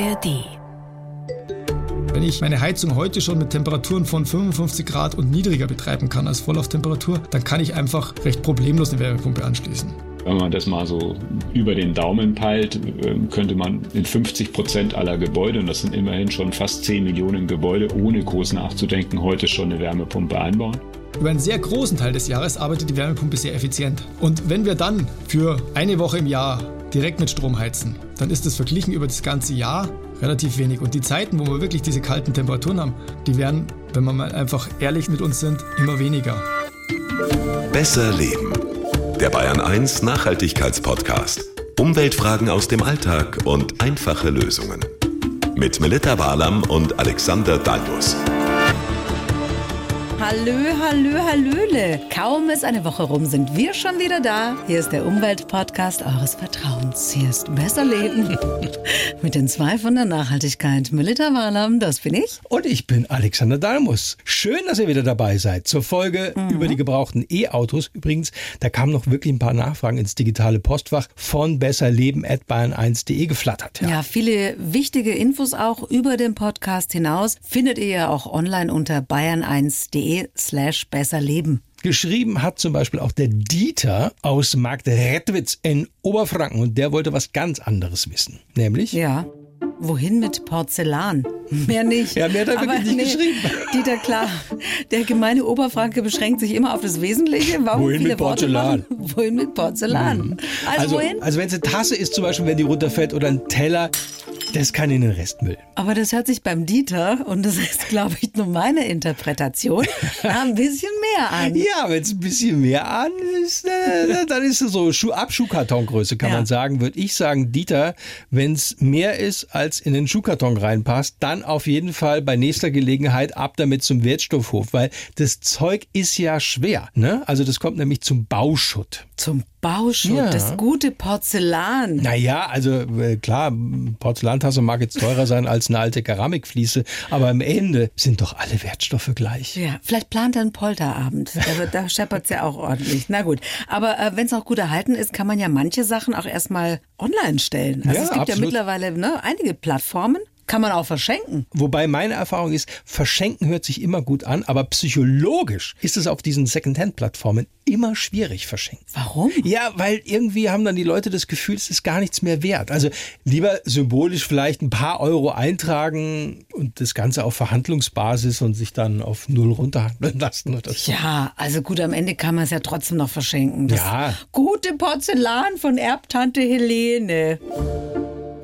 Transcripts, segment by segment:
ARD. Wenn ich meine Heizung heute schon mit Temperaturen von 55 Grad und niedriger betreiben kann als Vorlauftemperatur, dann kann ich einfach recht problemlos eine Wärmepumpe anschließen. Wenn man das mal so über den Daumen peilt, ähm, könnte man in 50 Prozent aller Gebäude, und das sind immerhin schon fast 10 Millionen Gebäude, ohne groß nachzudenken, heute schon eine Wärmepumpe einbauen. Über einen sehr großen Teil des Jahres arbeitet die Wärmepumpe sehr effizient. Und wenn wir dann für eine Woche im Jahr direkt mit Strom heizen, dann ist das verglichen über das ganze Jahr relativ wenig. Und die Zeiten, wo wir wirklich diese kalten Temperaturen haben, die werden, wenn wir mal einfach ehrlich mit uns sind, immer weniger. Besser leben. Der Bayern 1 Nachhaltigkeitspodcast. Umweltfragen aus dem Alltag und einfache Lösungen. Mit Melita Walam und Alexander Dalmus. Hallö, hallö, hallöle. Kaum ist eine Woche rum, sind wir schon wieder da. Hier ist der Umweltpodcast eures Vertrauens. Hier ist Besser Leben. Mit den zwei von der Nachhaltigkeit. Melita Walam, das bin ich. Und ich bin Alexander Dalmus. Schön, dass ihr wieder dabei seid. Zur Folge Mhm. über die gebrauchten E-Autos. Übrigens, da kamen noch wirklich ein paar Nachfragen ins digitale Postfach von besserleben.bayern1.de geflattert. Ja. viele wichtige Infos auch über den Podcast hinaus findet ihr ja auch online unter bayern1.de slash besserleben. Geschrieben hat zum Beispiel auch der Dieter aus Marktredwitz in Oberfranken und der wollte was ganz anderes wissen. Nämlich? Ja. Wohin mit Porzellan? Mehr nicht. Ja, mehr hat er wirklich nicht geschrieben. Dieter, klar. Der gemeine Oberfranke beschränkt sich immer auf das Wesentliche. Warum Wohin mit Porzellan? Wohin mit Porzellan? Also, Also, wohin? also wenn es eine Tasse ist, zum Beispiel, wenn die runterfällt oder ein Teller, das kann in den Restmüll. Aber das hört sich beim Dieter, und das ist, glaube ich, nur meine Interpretation, ein bisschen mehr an. Ja, wenn es ein bisschen mehr an ist, äh, dann ist es so Schuh ab Schuhkartongröße, kann Ja. man sagen. Würde ich sagen, Dieter, wenn es mehr ist, als in den Schuhkarton reinpasst, dann auf jeden Fall bei nächster Gelegenheit ab damit zum Wertstoffhof, weil das Zeug ist ja schwer. Ne? Also das kommt nämlich zum Bauschutt. Zum Bauschutt, Ja. das gute Porzellan. Naja, also äh, klar, Porzellantasse mag jetzt teurer sein als eine alte Keramikfliese, aber am Ende sind doch alle Wertstoffe gleich. Ja, vielleicht plant er einen Polterabend. Da, wird- da scheppert's ja auch ordentlich. Na gut. Aber äh, wenn es auch gut erhalten ist, kann man ja manche Sachen auch erstmal online stellen. Also Ja, es gibt ja absolut. mittlerweile ne, einige Plattformen. Kann man auch verschenken. Wobei meine Erfahrung ist, verschenken hört sich immer gut an, aber psychologisch ist es auf diesen Secondhand-Plattformen immer schwierig verschenken. Warum? Ja, weil irgendwie haben dann die Leute das Gefühl, es ist gar nichts mehr wert. Also lieber symbolisch vielleicht ein paar Euro eintragen und das Ganze auf Verhandlungsbasis und sich dann auf Null runterhandeln lassen oder so. Ja, also gut, am Ende kann man es ja trotzdem noch verschenken. Das Ja. Gute Porzellan von Erbtante Helene.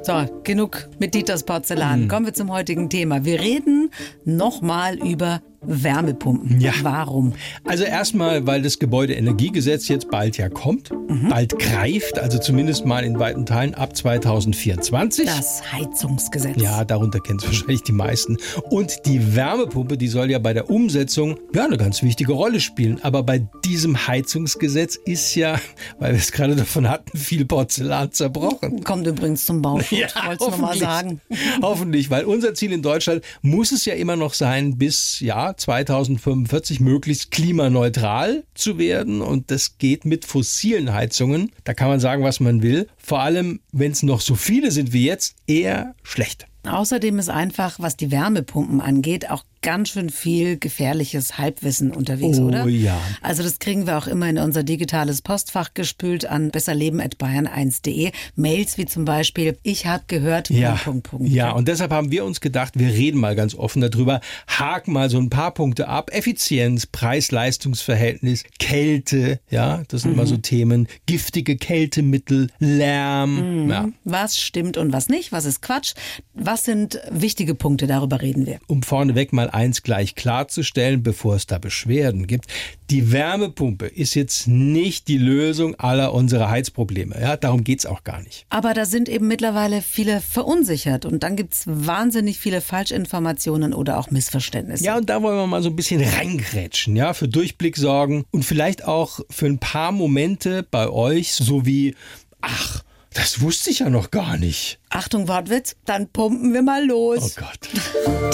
So, genug mit Dieters Porzellan. Hm. Kommen wir zum heutigen Thema. Wir reden nochmal über Wärmepumpen. Ja. Warum? Also erstmal, weil das Gebäudeenergiegesetz jetzt bald ja kommt, bald greift, also zumindest mal in weiten Teilen ab 2024. Das Heizungsgesetz. Ja, darunter kennen es wahrscheinlich die meisten. Und die Wärmepumpe, die soll ja bei der Umsetzung ja eine ganz wichtige Rolle spielen. Aber bei diesem Heizungsgesetz ist ja, weil wir es gerade davon hatten, viel Porzellan zerbrochen. Kommt übrigens zum Bauschutz. Ja, Wollt's noch mal hoffentlich. sagen. Hoffentlich, weil unser Ziel in Deutschland muss es ja immer noch sein, bis ja 2045 möglichst klimaneutral zu werden. Und das geht mit fossilen Heizungen. Da kann man sagen, was man will. Vor allem, wenn es noch so viele sind wie jetzt, eher schlecht. Außerdem ist einfach, was die Wärmepumpen angeht, auch ganz schön viel gefährliches Halbwissen unterwegs, Oh oder? ja. Also das kriegen wir auch immer in unser digitales Postfach gespült an besserleben.bayern1.de. Mails wie zum Beispiel, ich habe gehört, Ja, Punkt, Punkt, ja, und deshalb haben wir uns gedacht, wir reden mal ganz offen darüber, haken mal so ein paar Punkte ab. Effizienz, Preis-Leistungs-Verhältnis, Kälte, ja, das sind immer so Themen. Giftige Kältemittel, Lärm, ja. Was stimmt und was nicht? Was ist Quatsch? Was sind wichtige Punkte? Darüber reden wir. um vorneweg mal eins gleich klarzustellen, bevor es da Beschwerden gibt. Die Wärmepumpe ist jetzt nicht die Lösung aller unserer Heizprobleme. Ja, darum geht's auch gar nicht. Aber da sind eben mittlerweile viele verunsichert und dann gibt's wahnsinnig viele Falschinformationen oder auch Missverständnisse. Ja, und da wollen wir mal so ein bisschen reingrätschen, ja, für Durchblick sorgen und vielleicht auch für ein paar Momente bei euch, so wie, ach, das wusste ich ja noch gar nicht. Achtung, Wortwitz, dann pumpen wir mal Oh los. Gott.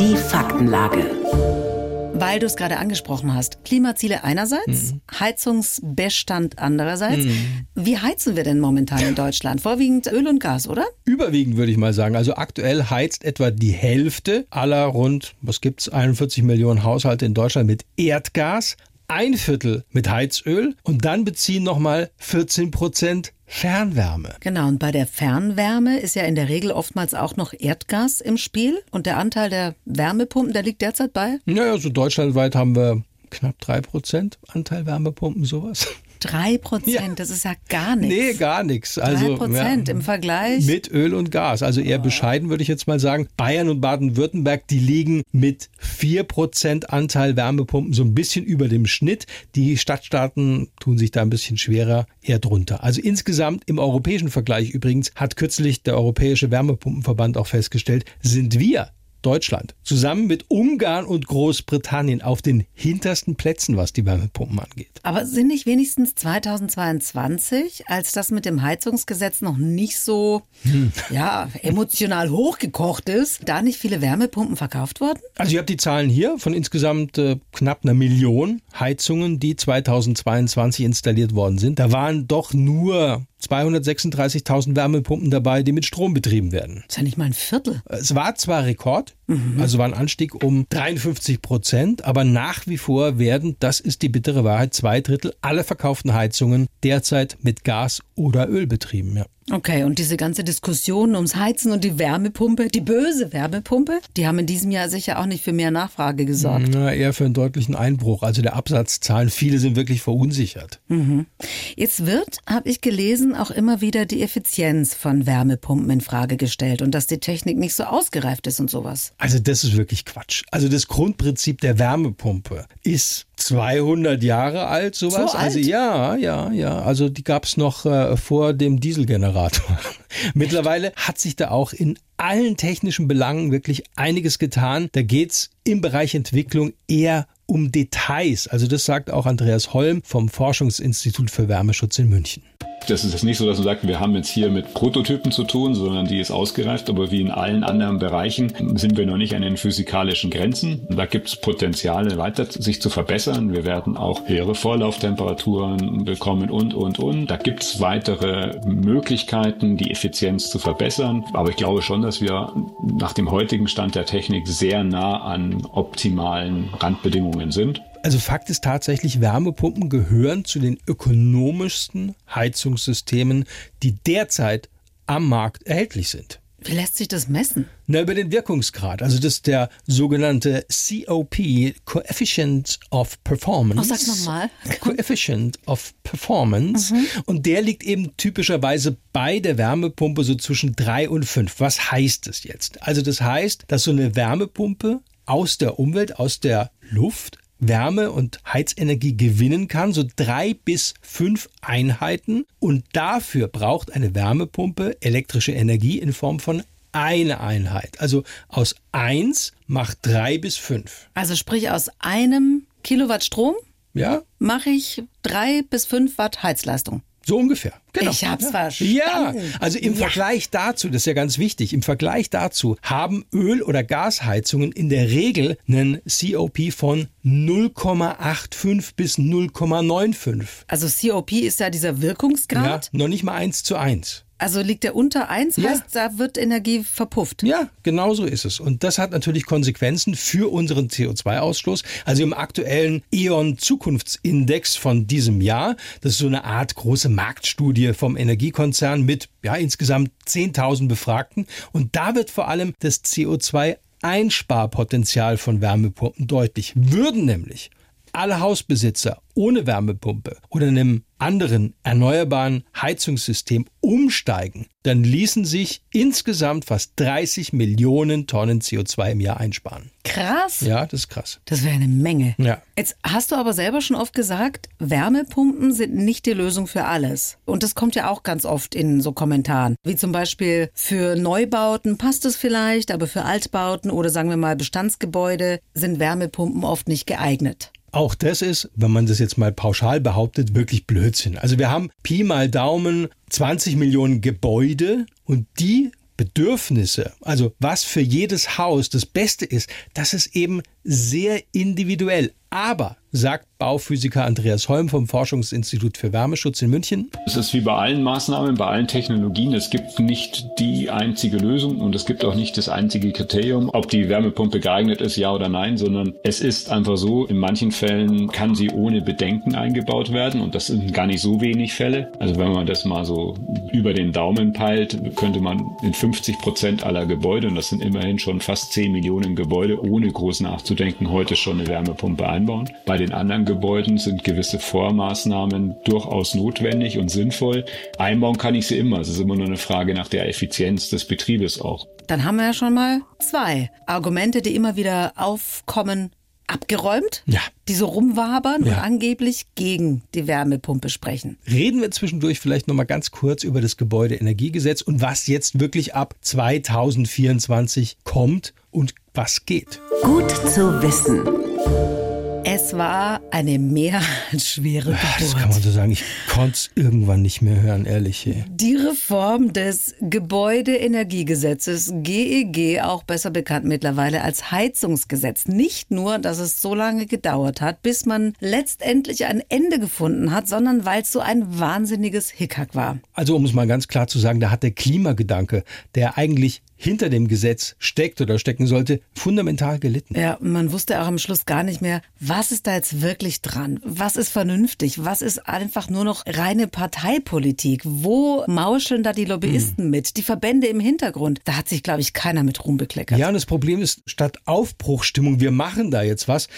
Die Faktenlage. weil du es gerade angesprochen hast. Klimaziele einerseits, mhm. Heizungsbestand andererseits. Mhm. Wie heizen wir denn momentan in Deutschland? Vorwiegend Öl und Gas, oder? Überwiegend würde ich mal sagen. Also aktuell heizt etwa die Hälfte aller rund, was gibt es, 41 Millionen Haushalte in Deutschland mit Erdgas ein Viertel mit Heizöl und dann beziehen nochmal 14 Prozent Fernwärme. Genau, und bei der Fernwärme ist ja in der Regel oftmals auch noch Erdgas im Spiel und der Anteil der Wärmepumpen, der liegt derzeit bei? Naja, so deutschlandweit haben wir knapp drei Prozent Anteil Wärmepumpen, sowas. Drei Prozent, ja. das ist ja gar nichts. Nee, gar nichts. Also, Drei Prozent ja, im Vergleich. Mit Öl und Gas. Also eher bescheiden, würde ich jetzt mal sagen. Bayern und Baden-Württemberg, die liegen mit vier Prozent Anteil Wärmepumpen so ein bisschen über dem Schnitt. Die Stadtstaaten tun sich da ein bisschen schwerer, eher drunter. Also insgesamt im europäischen Vergleich übrigens hat kürzlich der Europäische Wärmepumpenverband auch festgestellt, sind wir Deutschland zusammen mit Ungarn und Großbritannien auf den hintersten Plätzen, was die Wärmepumpen angeht. Aber sind nicht wenigstens 2022, als das mit dem Heizungsgesetz noch nicht so hm. ja, emotional hochgekocht ist, da nicht viele Wärmepumpen verkauft worden? Also ich habe die Zahlen hier von insgesamt äh, knapp einer Million Heizungen, die 2022 installiert worden sind. Da waren doch nur 236.000 Wärmepumpen dabei, die mit Strom betrieben werden. Das ist ja nicht mal ein Viertel. Es war zwar Rekord, mhm. also war ein Anstieg um 53 Prozent, aber nach wie vor werden, das ist die bittere Wahrheit, zwei Drittel aller verkauften Heizungen derzeit mit Gas oder Öl betrieben. Ja. Okay, und diese ganze Diskussion ums Heizen und die Wärmepumpe, die böse Wärmepumpe, die haben in diesem Jahr sicher auch nicht für mehr Nachfrage gesorgt. Na, eher für einen deutlichen Einbruch. Also der Absatzzahlen, viele sind wirklich verunsichert. Mhm. Jetzt wird, habe ich gelesen, auch immer wieder die Effizienz von Wärmepumpen in Frage gestellt und dass die Technik nicht so ausgereift ist und sowas. Also das ist wirklich Quatsch. Also das Grundprinzip der Wärmepumpe ist 200 Jahre alt, sowas. So alt? Also ja, ja, ja. Also die gab es noch äh, vor dem Dieselgenerator. Mittlerweile hat sich da auch in allen technischen Belangen wirklich einiges getan. Da geht's im Bereich Entwicklung eher um Details. Also das sagt auch Andreas Holm vom Forschungsinstitut für Wärmeschutz in München. Das ist nicht so, dass man sagt, wir haben jetzt hier mit Prototypen zu tun, sondern die ist ausgereift. Aber wie in allen anderen Bereichen sind wir noch nicht an den physikalischen Grenzen. Da gibt es Potenziale, weiter sich zu verbessern. Wir werden auch höhere Vorlauftemperaturen bekommen und, und, und. Da gibt es weitere Möglichkeiten, die Effizienz zu verbessern. Aber ich glaube schon, dass wir nach dem heutigen Stand der Technik sehr nah an optimalen Randbedingungen sind. Also Fakt ist tatsächlich, Wärmepumpen gehören zu den ökonomischsten Heizungssystemen, die derzeit am Markt erhältlich sind. Wie lässt sich das messen? Na, über den Wirkungsgrad. Also das ist der sogenannte COP, Coefficient of Performance. Oh, sag nochmal. Coefficient of Performance. Mhm. Und der liegt eben typischerweise bei der Wärmepumpe so zwischen drei und fünf. Was heißt das jetzt? Also das heißt, dass so eine Wärmepumpe aus der Umwelt, aus der Luft Wärme- und Heizenergie gewinnen kann, so drei bis fünf Einheiten. Und dafür braucht eine Wärmepumpe elektrische Energie in Form von eine Einheit. Also aus eins macht drei bis fünf. Also sprich aus einem Kilowatt Strom ja? mache ich drei bis fünf Watt Heizleistung. So ungefähr. Genau. Ich hab's ja. verstanden. Ja, also im ja. Vergleich dazu, das ist ja ganz wichtig, im Vergleich dazu haben Öl- oder Gasheizungen in der Regel einen COP von 0,85 bis 0,95. Also COP ist ja dieser Wirkungsgrad? Ja, noch nicht mal eins zu eins. Also liegt der unter 1, ja. heißt, da wird Energie verpufft. Ja, genau so ist es. Und das hat natürlich Konsequenzen für unseren CO2-Ausstoß. Also im aktuellen E.ON Zukunftsindex von diesem Jahr, das ist so eine Art große Marktstudie vom Energiekonzern mit ja, insgesamt 10.000 Befragten. Und da wird vor allem das CO2 Einsparpotenzial von Wärmepumpen deutlich. Würden nämlich alle Hausbesitzer ohne Wärmepumpe oder einem anderen erneuerbaren Heizungssystem umsteigen, dann ließen sich insgesamt fast 30 Millionen Tonnen CO2 im Jahr einsparen. Krass. Ja, das ist krass. Das wäre eine Menge. Ja. Jetzt hast du aber selber schon oft gesagt, Wärmepumpen sind nicht die Lösung für alles. Und das kommt ja auch ganz oft in so Kommentaren. Wie zum Beispiel für Neubauten passt es vielleicht, aber für Altbauten oder sagen wir mal Bestandsgebäude sind Wärmepumpen oft nicht geeignet. Auch das ist, wenn man das jetzt mal pauschal behauptet, wirklich Blödsinn. Also wir haben Pi mal Daumen 20 Millionen Gebäude und die Bedürfnisse, also was für jedes Haus das Beste ist, das ist eben sehr individuell. Aber, sagt Bauphysiker Andreas Holm vom Forschungsinstitut für Wärmeschutz in München. Es ist wie bei allen Maßnahmen, bei allen Technologien. Es gibt nicht die einzige Lösung und es gibt auch nicht das einzige Kriterium, ob die Wärmepumpe geeignet ist, ja oder nein, sondern es ist einfach so, in manchen Fällen kann sie ohne Bedenken eingebaut werden und das sind gar nicht so wenig Fälle. Also wenn man das mal so über den Daumen peilt, könnte man in 50 Prozent aller Gebäude, und das sind immerhin schon fast 10 Millionen Gebäude, ohne groß nachzudenken, heute schon eine Wärmepumpe einbauen. Bei den anderen Gebäuden sind gewisse Vormaßnahmen durchaus notwendig und sinnvoll. Einbauen kann ich sie immer. Es ist immer nur eine Frage nach der Effizienz des Betriebes auch. Dann haben wir ja schon mal zwei Argumente, die immer wieder aufkommen, abgeräumt, Ja. die so rumwabern Ja. und angeblich gegen die Wärmepumpe sprechen. Reden wir zwischendurch vielleicht noch mal ganz kurz über das Gebäudeenergiegesetz und was jetzt wirklich ab 2024 kommt und was geht. Gut zu wissen. Es war eine mehr als schwere Das Geburt. kann man so sagen. Ich konnte es irgendwann nicht mehr hören, ehrlich. ey. Die Reform des Gebäudeenergiegesetzes GEG, auch besser bekannt mittlerweile als Heizungsgesetz. Nicht nur, dass es so lange gedauert hat, bis man letztendlich ein Ende gefunden hat, sondern weil es so ein wahnsinniges Hickhack war. Also um es mal ganz klar zu sagen, da hat der Klimagedanke, der eigentlich hinter dem Gesetz steckt oder stecken sollte, fundamental gelitten. Ja, und man wusste auch am Schluss gar nicht mehr, was ist da jetzt wirklich dran? Was ist vernünftig? Was ist einfach nur noch reine Parteipolitik? Wo mauscheln da die Lobbyisten mit? Die Verbände im Hintergrund? Da hat sich, glaube ich, keiner mit Ruhm bekleckert. Ja, und das Problem ist, statt Aufbruchstimmung, wir machen da jetzt was,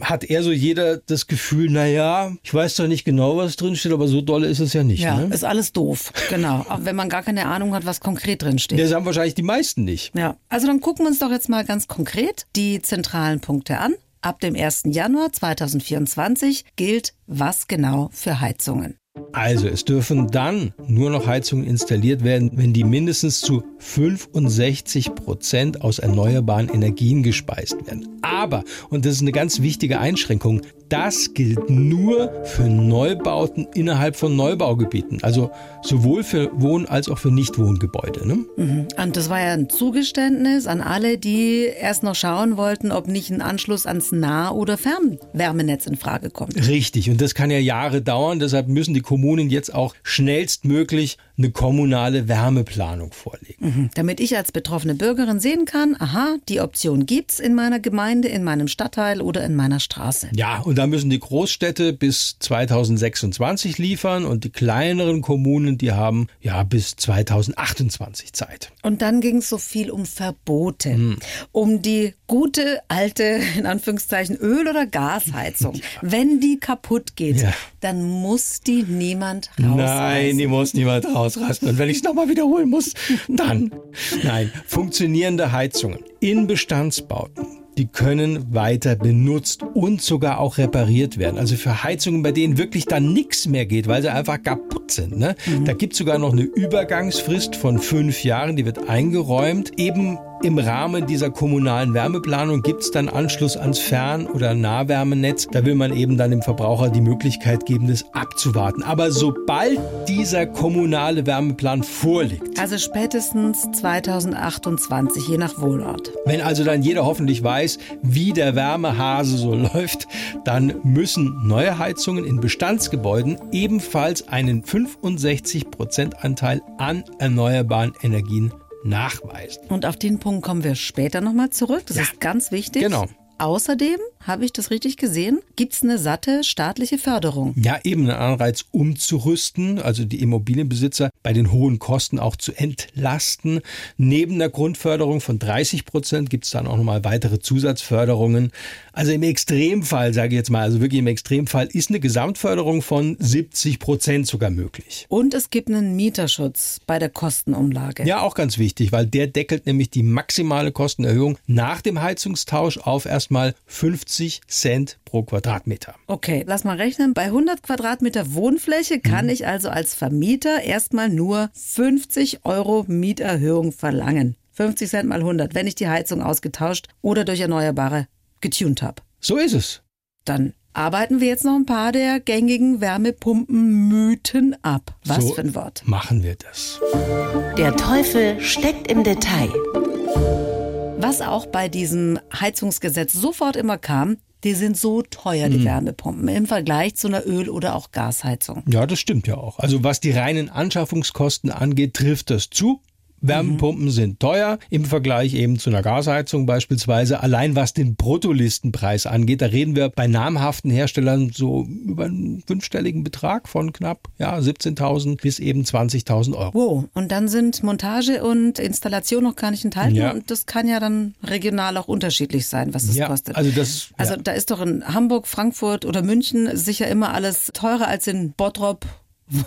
hat eher so jeder das Gefühl, na ja, ich weiß doch nicht genau, was drin steht, aber so dolle ist es ja nicht. Ja, ne? ist alles doof. Genau. Auch wenn man gar keine Ahnung hat, was konkret drin steht. Das haben wahrscheinlich die meisten nicht. Ja, also dann gucken wir uns doch jetzt mal ganz konkret die zentralen Punkte an. Ab dem 1. Januar 2024 gilt was genau für Heizungen. Also, es dürfen dann nur noch Heizungen installiert werden, wenn die mindestens zu 65 Prozent aus erneuerbaren Energien gespeist werden. Aber, und das ist eine ganz wichtige Einschränkung, das gilt nur für Neubauten innerhalb von Neubaugebieten. Also sowohl für Wohn- als auch für Nichtwohngebäude. Ne? Und das war ja ein Zugeständnis an alle, die erst noch schauen wollten, ob nicht ein Anschluss ans Nah- oder Fernwärmenetz in Frage kommt. Richtig, und das kann ja Jahre dauern. Deshalb müssen die Kommunen jetzt auch schnellstmöglich eine kommunale Wärmeplanung vorlegen. Damit ich als betroffene Bürgerin sehen kann, aha, die Option gibt's in meiner Gemeinde, in meinem Stadtteil oder in meiner Straße. Ja, und da müssen die Großstädte bis 2026 liefern und die kleineren Kommunen, die haben ja bis 2028 Zeit. Und dann ging es so viel um Verbote, um die gute alte, in Anführungszeichen, Öl- oder Gasheizung. Wenn die kaputt geht, Ja. dann muss die niemand rausreißen. Nein, die muss niemand rausrasten. Und wenn ich es nochmal wiederholen muss, dann. Nein, funktionierende Heizungen in Bestandsbauten. Die können weiter benutzt und sogar auch repariert werden. Also für Heizungen, bei denen wirklich dann nichts mehr geht, weil sie einfach kaputt sind. Ne? Da gibt es sogar noch eine Übergangsfrist von fünf Jahren, die wird eingeräumt. Eben im Rahmen dieser kommunalen Wärmeplanung gibt es dann Anschluss ans Fern- oder Nahwärmenetz. Da will man eben dann dem Verbraucher die Möglichkeit geben, das abzuwarten. Aber sobald dieser kommunale Wärmeplan vorliegt, Also spätestens 2028, je nach Wohnort. wenn also dann jeder hoffentlich weiß, wie der Wärmehase so läuft, dann müssen neue Heizungen in Bestandsgebäuden ebenfalls einen 65% Anteil an erneuerbaren Energien nachweisen. Und auf den Punkt kommen wir später nochmal zurück. Das ist ganz wichtig. Genau. Außerdem, habe ich das richtig gesehen, gibt's eine satte staatliche Förderung. Ja, eben einen Anreiz umzurüsten, also die Immobilienbesitzer bei den hohen Kosten auch zu entlasten. Neben der Grundförderung von 30 Prozent gibt es dann auch nochmal weitere Zusatzförderungen. Also im Extremfall, sage ich jetzt mal, also wirklich im Extremfall ist eine Gesamtförderung von 70 Prozent sogar möglich. Und es gibt einen Mieterschutz bei der Kostenumlage. Ja, auch ganz wichtig, weil der deckelt nämlich die maximale Kostenerhöhung nach dem Heizungstausch auf erstmal 50 Cent pro Quadratmeter. Okay, lass mal rechnen. Bei 100 Quadratmeter Wohnfläche kann ich also als Vermieter erstmal nur 50 Euro Mieterhöhung verlangen. 50 Cent mal 100, wenn ich die Heizung ausgetauscht oder durch Erneuerbare getunt habe. So ist es. Dann arbeiten wir jetzt noch ein paar der gängigen Wärmepumpen-Mythen ab. Was so für ein Wort. Machen wir das. Der Teufel steckt im Detail. Was auch bei diesem Heizungsgesetz sofort immer kam, die sind so teuer, die Wärmepumpen, im Vergleich zu einer Öl- oder auch Gasheizung. Ja, das stimmt ja auch. Also was die reinen Anschaffungskosten angeht, trifft das zu. Wärmepumpen sind teuer im Vergleich eben zu einer Gasheizung beispielsweise. Allein was den Bruttolistenpreis angeht, da reden wir bei namhaften Herstellern so über einen fünfstelligen Betrag von knapp ja, 17.000 bis eben 20.000 Euro. Wow, und dann sind Montage und Installation noch gar nicht enthalten Ja. und das kann ja dann regional auch unterschiedlich sein, was es Ja, kostet. also das- also ja. da ist doch in Hamburg, Frankfurt oder München sicher immer alles teurer als in Bottrop,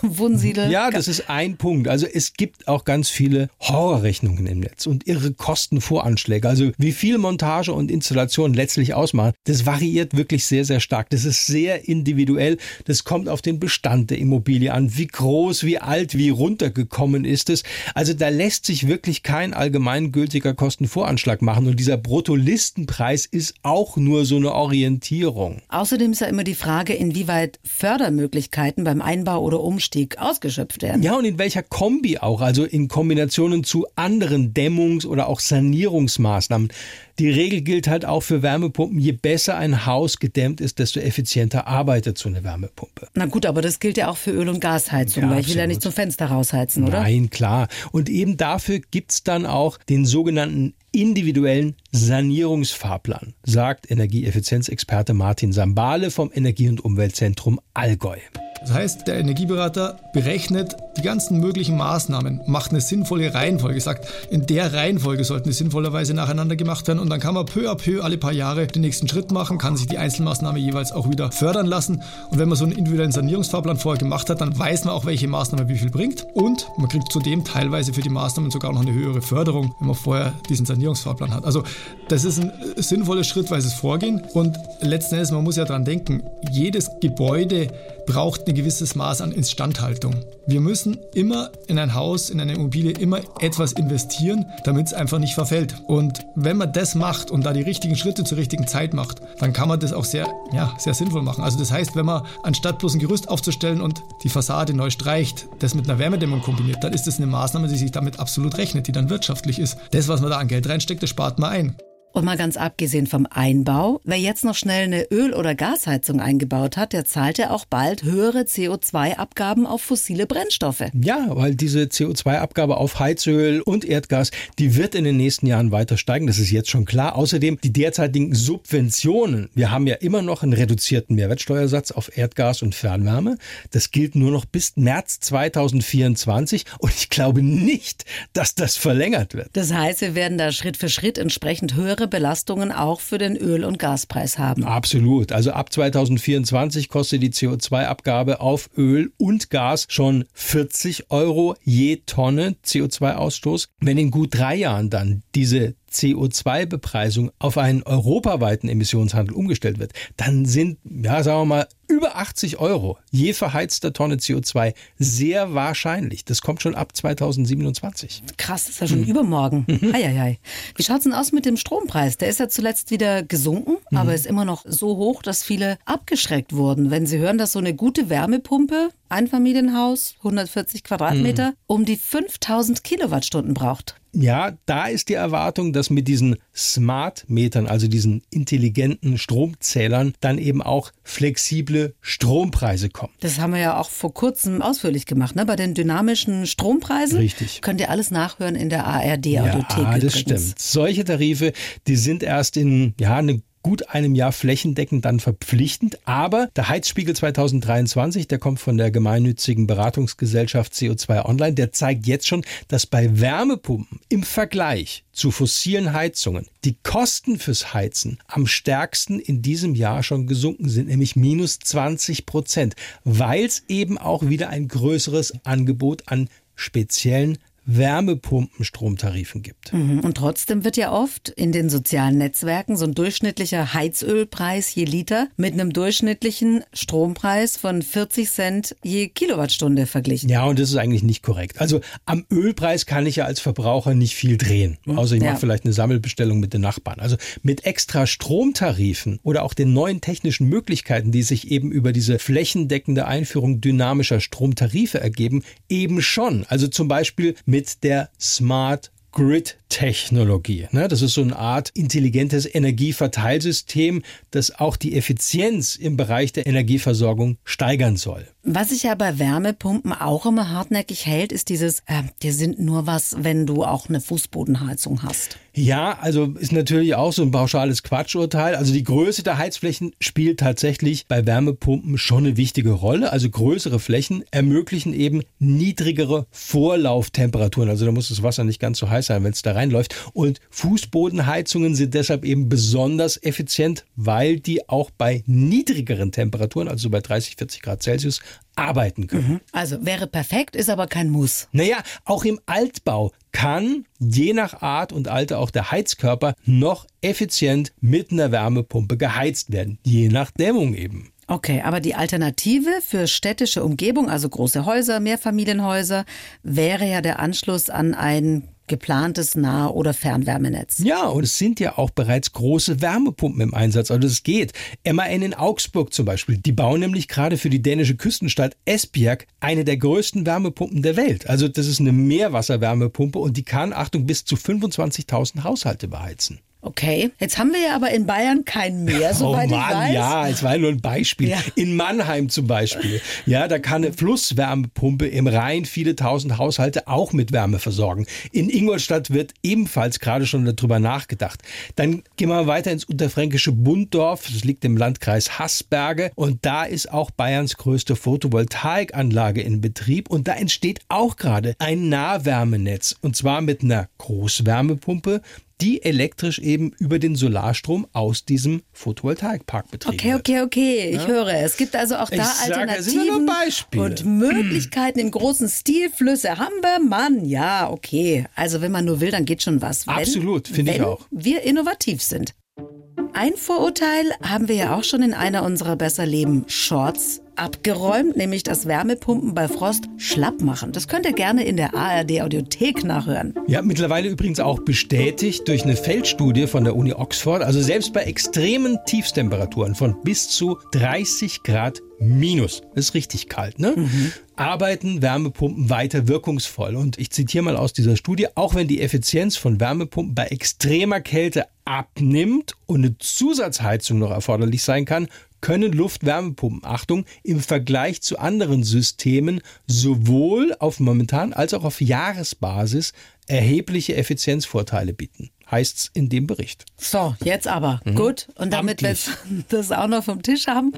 Wunsiedel. Ja, das ist ein Punkt. Also es gibt auch ganz viele Horrorrechnungen im Netz und irre Kostenvoranschläge. Also wie viel Montage und Installation letztlich ausmachen, das variiert wirklich sehr, sehr stark. Das ist sehr individuell. Das kommt auf den Bestand der Immobilie an. Wie groß, wie alt, wie runtergekommen ist es. Also da lässt sich wirklich kein allgemeingültiger Kostenvoranschlag machen. Und dieser Bruttolistenpreis ist auch nur so eine Orientierung. Außerdem ist ja immer die Frage, inwieweit Fördermöglichkeiten beim Einbau oder Umstieg ausgeschöpft werden. Ja, und in welcher Kombi auch, also in Kombinationen zu anderen Dämmungs- oder auch Sanierungsmaßnahmen. Die Regel gilt halt auch für Wärmepumpen. Je besser ein Haus gedämmt ist, desto effizienter arbeitet so eine Wärmepumpe. Na gut, aber das gilt ja auch für Öl- und Gasheizung, Ja, weil ich will ja nicht zum Fenster rausheizen, oder? Nein, klar. Und eben dafür gibt's dann auch den sogenannten individuellen Sanierungsfahrplan, sagt Energieeffizienzexperte Martin Sambale vom Energie- und Umweltzentrum Allgäu. Das heißt, der Energieberater berechnet die ganzen möglichen Maßnahmen, macht eine sinnvolle Reihenfolge, sagt, in der Reihenfolge sollten die sinnvollerweise nacheinander gemacht werden und dann kann man peu à peu alle paar Jahre den nächsten Schritt machen, kann sich die Einzelmaßnahme jeweils auch wieder fördern lassen und wenn man so einen individuellen Sanierungsfahrplan vorher gemacht hat, dann weiß man auch, welche Maßnahme wie viel bringt und man kriegt zudem teilweise für die Maßnahmen sogar noch eine höhere Förderung, wenn man vorher diesen Sanierungsfahrplan hat. Also das ist ein äh, sinnvolles schrittweises Vorgehen und letzten Endes, man muss ja dran denken, jedes Gebäude braucht ein gewisses Maß an Instandhaltung. Wir müssen immer in ein Haus, in eine Immobilie immer etwas investieren, damit es einfach nicht verfällt. Und wenn man das macht und da die richtigen Schritte zur richtigen Zeit macht, dann kann man das auch sehr, ja, sehr sinnvoll machen. Also das heißt, wenn man anstatt bloß ein Gerüst aufzustellen und die Fassade neu streicht, das mit einer Wärmedämmung kombiniert, dann ist das eine Maßnahme, die sich damit absolut rechnet, die dann wirtschaftlich ist. Das, was man da an Geld reinsteckt, das spart man ein. Und mal ganz abgesehen vom Einbau, wer jetzt noch schnell eine Öl- oder Gasheizung eingebaut hat, der zahlt ja auch bald höhere CO2-Abgaben auf fossile Brennstoffe. Ja, weil diese CO2-Abgabe auf Heizöl und Erdgas, die wird in den nächsten Jahren weiter steigen. Das ist jetzt schon klar. Außerdem die derzeitigen Subventionen. Wir haben ja immer noch einen reduzierten Mehrwertsteuersatz auf Erdgas und Fernwärme. Das gilt nur noch bis März 2024. Und ich glaube nicht, dass das verlängert wird. Das heißt, wir werden da Schritt für Schritt entsprechend höhere Belastungen auch für den Öl- und Gaspreis haben. Absolut. Also ab 2024 kostet die CO2-Abgabe auf Öl und Gas schon 40 Euro je Tonne CO2-Ausstoß. Wenn in gut drei Jahren dann diese CO2-Bepreisung auf einen europaweiten Emissionshandel umgestellt wird, dann sind, ja, sagen wir mal, über 80 Euro je verheizter Tonne CO2 sehr wahrscheinlich. Das kommt schon ab 2027. Krass, das ist ja schon übermorgen. Eieiei. Wie schaut's denn aus mit dem Strompreis? Der ist ja zuletzt wieder gesunken, aber ist immer noch so hoch, dass viele abgeschreckt wurden, wenn sie hören, dass so eine gute Wärmepumpe, Einfamilienhaus, 140 Quadratmeter, um die 5000 Kilowattstunden braucht. Ja, da ist die Erwartung, dass mit diesen Smart-Metern, also diesen intelligenten Stromzählern, dann eben auch flexible Strompreise kommen. Das haben wir ja auch vor kurzem ausführlich gemacht, ne? Bei den dynamischen Strompreisen. Richtig. Könnt ihr alles nachhören in der ARD-Audiothek. Ja, das übrigens. stimmt. Solche Tarife, die sind erst in ja, eine gut einem Jahr flächendeckend dann verpflichtend. Aber der Heizspiegel 2023, der kommt von der gemeinnützigen Beratungsgesellschaft CO2 Online, der zeigt jetzt schon, dass bei Wärmepumpen im Vergleich zu fossilen Heizungen die Kosten fürs Heizen am stärksten in diesem Jahr schon gesunken sind, nämlich minus 20 Prozent, weil es eben auch wieder ein größeres Angebot an speziellen Wärmepumpenstromtarifen gibt. Mhm. Und trotzdem wird ja oft in den sozialen Netzwerken so ein durchschnittlicher Heizölpreis je Liter mit einem durchschnittlichen Strompreis von 40 Cent je Kilowattstunde verglichen. Ja, und das ist eigentlich nicht korrekt. Also am Ölpreis kann ich ja als Verbraucher nicht viel drehen. Außer ich Ja. mache vielleicht eine Sammelbestellung mit den Nachbarn. Also mit extra Stromtarifen oder auch den neuen technischen Möglichkeiten, die sich eben über diese flächendeckende Einführung dynamischer Stromtarife ergeben, eben schon. Also zum Beispiel mit der Smart Grid Technologie. Ne? Das ist so eine Art intelligentes Energieverteilsystem, das auch die Effizienz im Bereich der Energieversorgung steigern soll. Was sich ja bei Wärmepumpen auch immer hartnäckig hält, ist dieses, äh, die sind nur was, wenn du auch eine Fußbodenheizung hast. Ja, also ist natürlich auch so ein pauschales Quatschurteil. Also die Größe der Heizflächen spielt tatsächlich bei Wärmepumpen schon eine wichtige Rolle. Also größere Flächen ermöglichen eben niedrigere Vorlauftemperaturen. Also da muss das Wasser nicht ganz so heiß sein, wenn es da reinläuft. Und Fußbodenheizungen sind deshalb eben besonders effizient, weil die auch bei niedrigeren Temperaturen, also bei 30, 40 Grad Celsius, arbeiten können. Also wäre perfekt, ist aber kein Muss. Naja, auch im Altbau kann je nach Art und Alter auch der Heizkörper noch effizient mit einer Wärmepumpe geheizt werden. Je nach Dämmung eben. Okay, aber die Alternative für städtische Umgebung, also große Häuser, Mehrfamilienhäuser, wäre ja der Anschluss an ein geplantes Nah- oder Fernwärmenetz. Ja, und es sind ja auch bereits große Wärmepumpen im Einsatz. Also es geht. MAN in Augsburg zum Beispiel, die bauen nämlich gerade für die dänische Küstenstadt Esbjerg eine der größten Wärmepumpen der Welt. Also das ist eine Meerwasserwärmepumpe und die kann, Achtung, bis zu 25.000 Haushalte beheizen. Okay, jetzt haben wir ja aber in Bayern kein Meer, soweit oh ich Mann, weiß. ja, es war nur ein Beispiel. Ja. In Mannheim zum Beispiel. Ja, da kann eine Flusswärmepumpe im Rhein viele tausend Haushalte auch mit Wärme versorgen. In Ingolstadt wird ebenfalls gerade schon darüber nachgedacht. Dann gehen wir weiter ins unterfränkische Bunddorf. Das liegt im Landkreis Haßberge. Und da ist auch Bayerns größte Photovoltaikanlage in Betrieb. Und da entsteht auch gerade ein Nahwärmenetz. Und zwar mit einer Großwärmepumpe, die elektrisch eben über den Solarstrom aus diesem Photovoltaikpark betrieben Okay, okay, okay, ich höre. Es gibt also auch da Ich Alternativen sind ja nur Beispiele. und Möglichkeiten im großen Stil. Flüsse haben wir, Mann, ja, okay. Also wenn man nur will, dann geht schon was. Wenn, Absolut, finde ich wenn auch. wir innovativ sind. Ein Vorurteil haben wir ja auch schon in einer unserer Besser Leben Shorts abgeräumt, nämlich dass Wärmepumpen bei Frost schlapp machen. Das könnt ihr gerne in der ARD Audiothek nachhören. Ja, mittlerweile übrigens auch bestätigt durch eine Feldstudie von der Uni Oxford. Also selbst bei extremen Tiefstemperaturen von bis zu 30 Grad minus, das ist richtig kalt, ne? Arbeiten Wärmepumpen weiter wirkungsvoll. Und ich zitiere mal aus dieser Studie, auch wenn die Effizienz von Wärmepumpen bei extremer Kälte abnimmt und eine Zusatzheizung noch erforderlich sein kann, können Luftwärmepumpen, Achtung, im Vergleich zu anderen Systemen sowohl auf momentan als auch auf Jahresbasis erhebliche Effizienzvorteile bieten. Heißt's in dem Bericht. So, jetzt aber. Gut. Und damit wir das auch noch vom Tisch haben,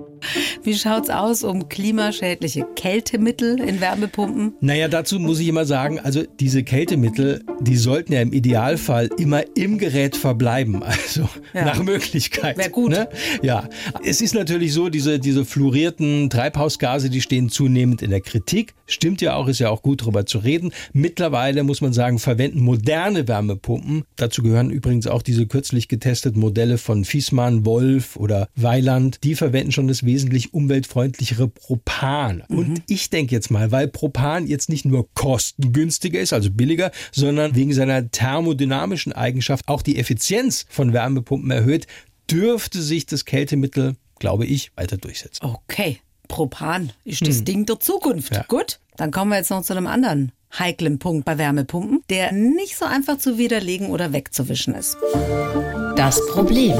wie schaut's aus um klimaschädliche Kältemittel in Wärmepumpen? Naja, dazu muss ich immer sagen, also diese Kältemittel, die sollten ja im Idealfall immer im Gerät verbleiben, also Ja. nach Möglichkeit. Wär gut. Ne? Ja, es ist natürlich so, diese, diese fluorierten Treibhausgase, die stehen zunehmend in der Kritik. Stimmt ja auch, ist ja auch gut darüber zu reden. Mittlerweile muss man sagen, verwenden moderne Wärmepumpen. Dazu gehören übrigens auch diese kürzlich getesteten Modelle von Fiesmann, Wolf oder Weiland. Die verwenden schon das wesentlich umweltfreundlichere Propan. Und ich denke jetzt mal, weil Propan jetzt nicht nur kostengünstiger ist, also billiger, sondern wegen seiner thermodynamischen Eigenschaft auch die Effizienz von Wärmepumpen erhöht, dürfte sich das Kältemittel, glaube ich, weiter durchsetzen. Okay, Propan ist das Ding der Zukunft. Ja. Gut, dann kommen wir jetzt noch zu einem anderen heiklen Punkt bei Wärmepumpen, der nicht so einfach zu widerlegen oder wegzuwischen ist. Das Problem.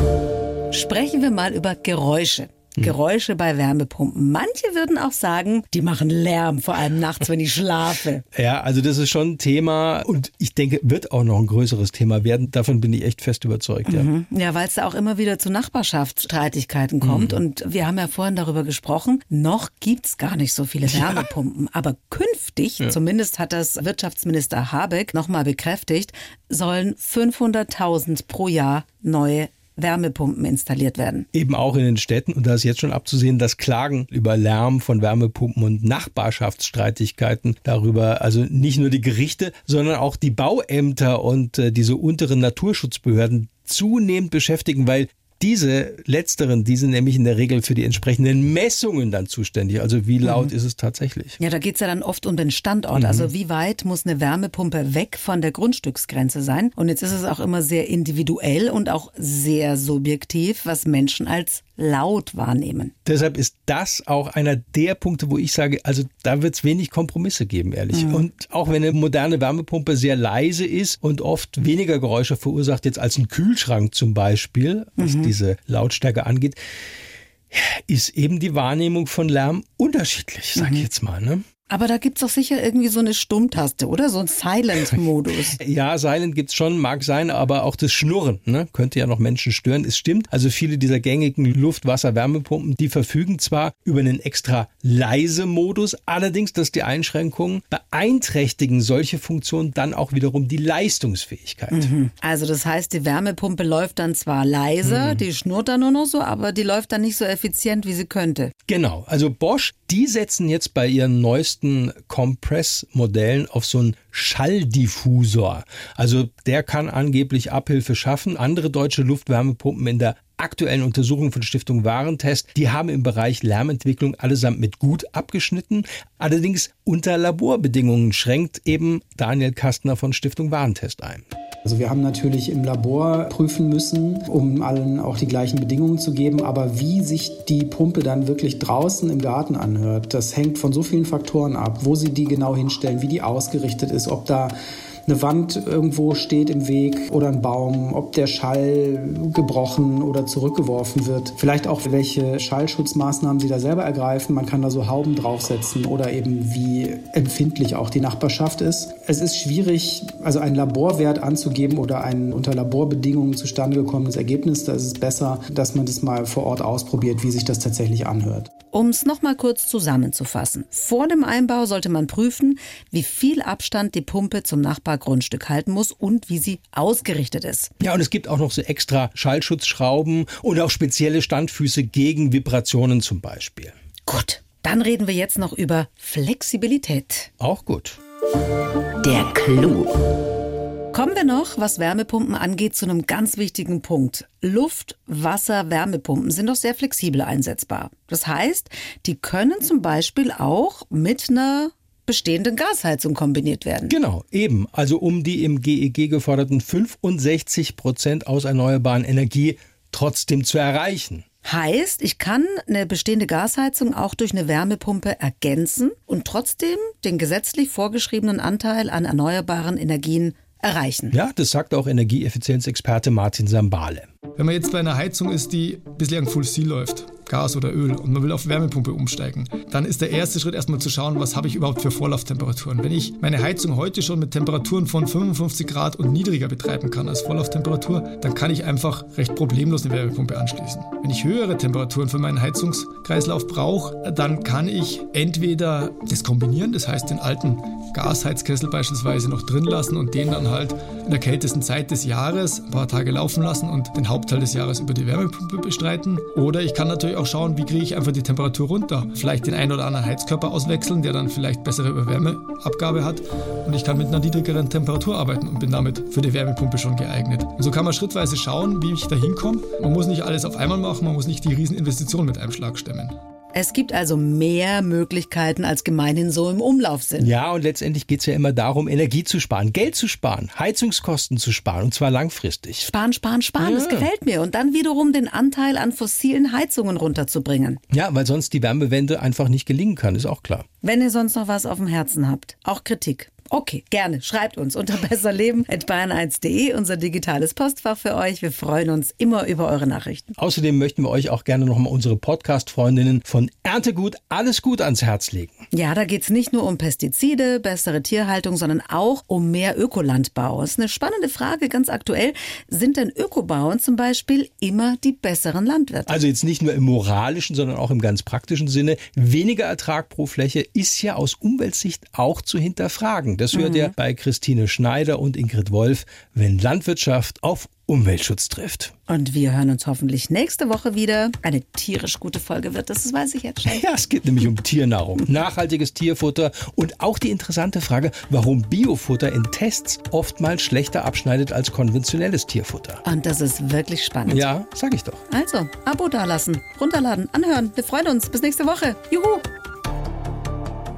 Sprechen wir mal über Geräusche. Hm. Geräusche bei Wärmepumpen. Manche würden auch sagen, die machen Lärm, vor allem nachts, wenn ich schlafe. Ja, also das ist schon ein Thema und ich denke, wird auch noch ein größeres Thema werden. Davon bin ich echt fest überzeugt. Ja. Ja, weil es da auch immer wieder zu Nachbarschaftsstreitigkeiten kommt. Und wir haben ja vorhin darüber gesprochen, noch gibt's gar nicht so viele Wärmepumpen. Aber künftig, zumindest hat das Wirtschaftsminister Habeck nochmal bekräftigt, sollen 500.000 pro Jahr neue Wärmepumpen installiert werden. Eben auch in den Städten. Und da ist jetzt schon abzusehen, dass Klagen über Lärm von Wärmepumpen und Nachbarschaftsstreitigkeiten darüber, also nicht nur die Gerichte, sondern auch die Bauämter und äh, diese unteren Naturschutzbehörden zunehmend beschäftigen, weil diese letzteren, die sind nämlich in der Regel für die entsprechenden Messungen dann zuständig. Also wie laut mhm. ist es tatsächlich? Ja, da geht's ja dann oft um den Standort. Also mhm. Also wie weit muss eine Wärmepumpe weg von der Grundstücksgrenze sein? Und jetzt ist es auch immer sehr individuell und auch sehr subjektiv, was Menschen als laut wahrnehmen. Deshalb ist das auch einer der Punkte, wo ich sage, also da wird es wenig Kompromisse geben, ehrlich. Mhm. Und auch wenn eine moderne Wärmepumpe sehr leise ist und oft weniger Geräusche verursacht jetzt als ein Kühlschrank zum Beispiel, was mhm. diese Lautstärke angeht, ist eben die Wahrnehmung von Lärm unterschiedlich, sag ich mhm. jetzt mal. Ne? Aber da gibt's doch sicher irgendwie so eine Stummtaste, oder? So ein Silent-Modus. ja, Silent gibt's schon, mag sein, aber auch das Schnurren ne? könnte ja noch Menschen stören. Es stimmt, also viele dieser gängigen Luft-Wasser-Wärmepumpen, die verfügen zwar über einen extra leise Modus, allerdings, dass die Einschränkungen beeinträchtigen solche Funktionen dann auch wiederum die Leistungsfähigkeit. Mhm. Also das heißt, die Wärmepumpe läuft dann zwar leise, mhm. die schnurrt dann nur noch so, aber die läuft dann nicht so effizient, wie sie könnte. Genau, also Bosch, die setzen jetzt bei ihren neuesten neuesten Compress-Modellen auf so einen Schalldiffusor. Also der kann angeblich Abhilfe schaffen. Andere deutsche Luftwärmepumpen in der aktuellen Untersuchung von Stiftung Warentest, die haben im Bereich Lärmentwicklung allesamt mit gut abgeschnitten. Allerdings unter Laborbedingungen schränkt eben Daniel Kastner von Stiftung Warentest ein. Also wir haben natürlich im Labor prüfen müssen, um allen auch die gleichen Bedingungen zu geben. Aber wie sich die Pumpe dann wirklich draußen im Garten anhört, das hängt von so vielen Faktoren ab. Wo sie die genau hinstellen, wie die ausgerichtet ist, ob da eine Wand irgendwo steht im Weg oder ein Baum, ob der Schall gebrochen oder zurückgeworfen wird. Vielleicht auch, welche Schallschutzmaßnahmen Sie da selber ergreifen. Man kann da so Hauben draufsetzen oder eben wie empfindlich auch die Nachbarschaft ist. Es ist schwierig, also einen Laborwert anzugeben oder ein unter Laborbedingungen zustande gekommenes Ergebnis. Da ist es besser, dass man das mal vor Ort ausprobiert, wie sich das tatsächlich anhört. Um es nochmal kurz zusammenzufassen. Vor dem Einbau sollte man prüfen, wie viel Abstand die Pumpe zum Nachbargrundstück halten muss und wie sie ausgerichtet ist. Ja, und es gibt auch noch so extra Schallschutzschrauben und auch spezielle Standfüße gegen Vibrationen zum Beispiel. Gut, dann reden wir jetzt noch über Flexibilität. Auch gut. Der Clou. Kommen wir noch, was Wärmepumpen angeht, zu einem ganz wichtigen Punkt. Luft, Wasser, Wärmepumpen sind doch sehr flexibel einsetzbar. Das heißt, die können zum Beispiel auch mit einer bestehenden Gasheizung kombiniert werden. Genau, eben. Also um die im GEG e geforderten 65 Prozent aus erneuerbaren Energie trotzdem zu erreichen. Heißt, ich kann eine bestehende Gasheizung auch durch eine Wärmepumpe ergänzen und trotzdem den gesetzlich vorgeschriebenen Anteil an erneuerbaren Energien erreichen. Ja, das sagt auch Energieeffizienzexperte Martin Sambale. Wenn man jetzt bei einer Heizung ist, die bislang Full Seal läuft, Gas oder Öl und man will auf Wärmepumpe umsteigen, dann ist der erste Schritt erstmal zu schauen, was habe ich überhaupt für Vorlauftemperaturen. Wenn ich meine Heizung heute schon mit Temperaturen von 55 Grad und niedriger betreiben kann als Vorlauftemperatur, dann kann ich einfach recht problemlos eine Wärmepumpe anschließen. Wenn ich höhere Temperaturen für meinen Heizungskreislauf brauche, dann kann ich entweder das kombinieren, das heißt den alten Gasheizkessel beispielsweise noch drin lassen und den dann halt in der kältesten Zeit des Jahres ein paar Tage laufen lassen und den Hauptteil des Jahres über die Wärmepumpe bestreiten. Oder ich kann natürlich auch schauen, wie kriege ich einfach die Temperatur runter. Vielleicht den einen oder anderen Heizkörper auswechseln, der dann vielleicht bessere Wärmeabgabe hat. Und ich kann mit einer niedrigeren Temperatur arbeiten und bin damit für die Wärmepumpe schon geeignet. Und so kann man schrittweise schauen, wie ich da hinkomme. Man muss nicht alles auf einmal machen, man muss nicht die Rieseninvestition mit einem Schlag stemmen. Es gibt also mehr Möglichkeiten, als gemeinhin so im Umlauf sind. Ja, und letztendlich geht es ja immer darum, Energie zu sparen, Geld zu sparen, Heizungskosten zu sparen, und zwar langfristig. Sparen, sparen, sparen, ja. das gefällt mir. Und dann wiederum den Anteil an fossilen Heizungen runterzubringen. Ja, weil sonst die Wärmewende einfach nicht gelingen kann, ist auch klar. Wenn ihr sonst noch was auf dem Herzen habt, auch Kritik Okay, gerne. Schreibt uns unter besserleben.bayern1.de, unser digitales Postfach für euch. Wir freuen uns immer über eure Nachrichten. Außerdem möchten wir euch auch gerne nochmal unsere Podcast-Freundinnen von Erntegut alles gut ans Herz legen. Ja, da geht es nicht nur um Pestizide, bessere Tierhaltung, sondern auch um mehr Ökolandbau. Das ist eine spannende Frage, ganz aktuell. Sind denn Ökobauern zum Beispiel immer die besseren Landwirte? Also jetzt nicht nur im moralischen, sondern auch im ganz praktischen Sinne. Weniger Ertrag pro Fläche ist ja aus Umweltsicht auch zu hinterfragen. Das hört ihr bei Christine Schneider und Ingrid Wolf, wenn Landwirtschaft auf Umweltschutz trifft. Und wir hören uns hoffentlich nächste Woche wieder. Eine tierisch gute Folge wird das, das weiß ich jetzt schon. Ja, es geht nämlich um Tiernahrung, nachhaltiges Tierfutter und auch die interessante Frage, warum Biofutter in Tests oftmals schlechter abschneidet als konventionelles Tierfutter. Und das ist wirklich spannend. Ja, sag ich doch. Also, Abo dalassen, runterladen, anhören. Wir freuen uns. Bis nächste Woche. Juhu!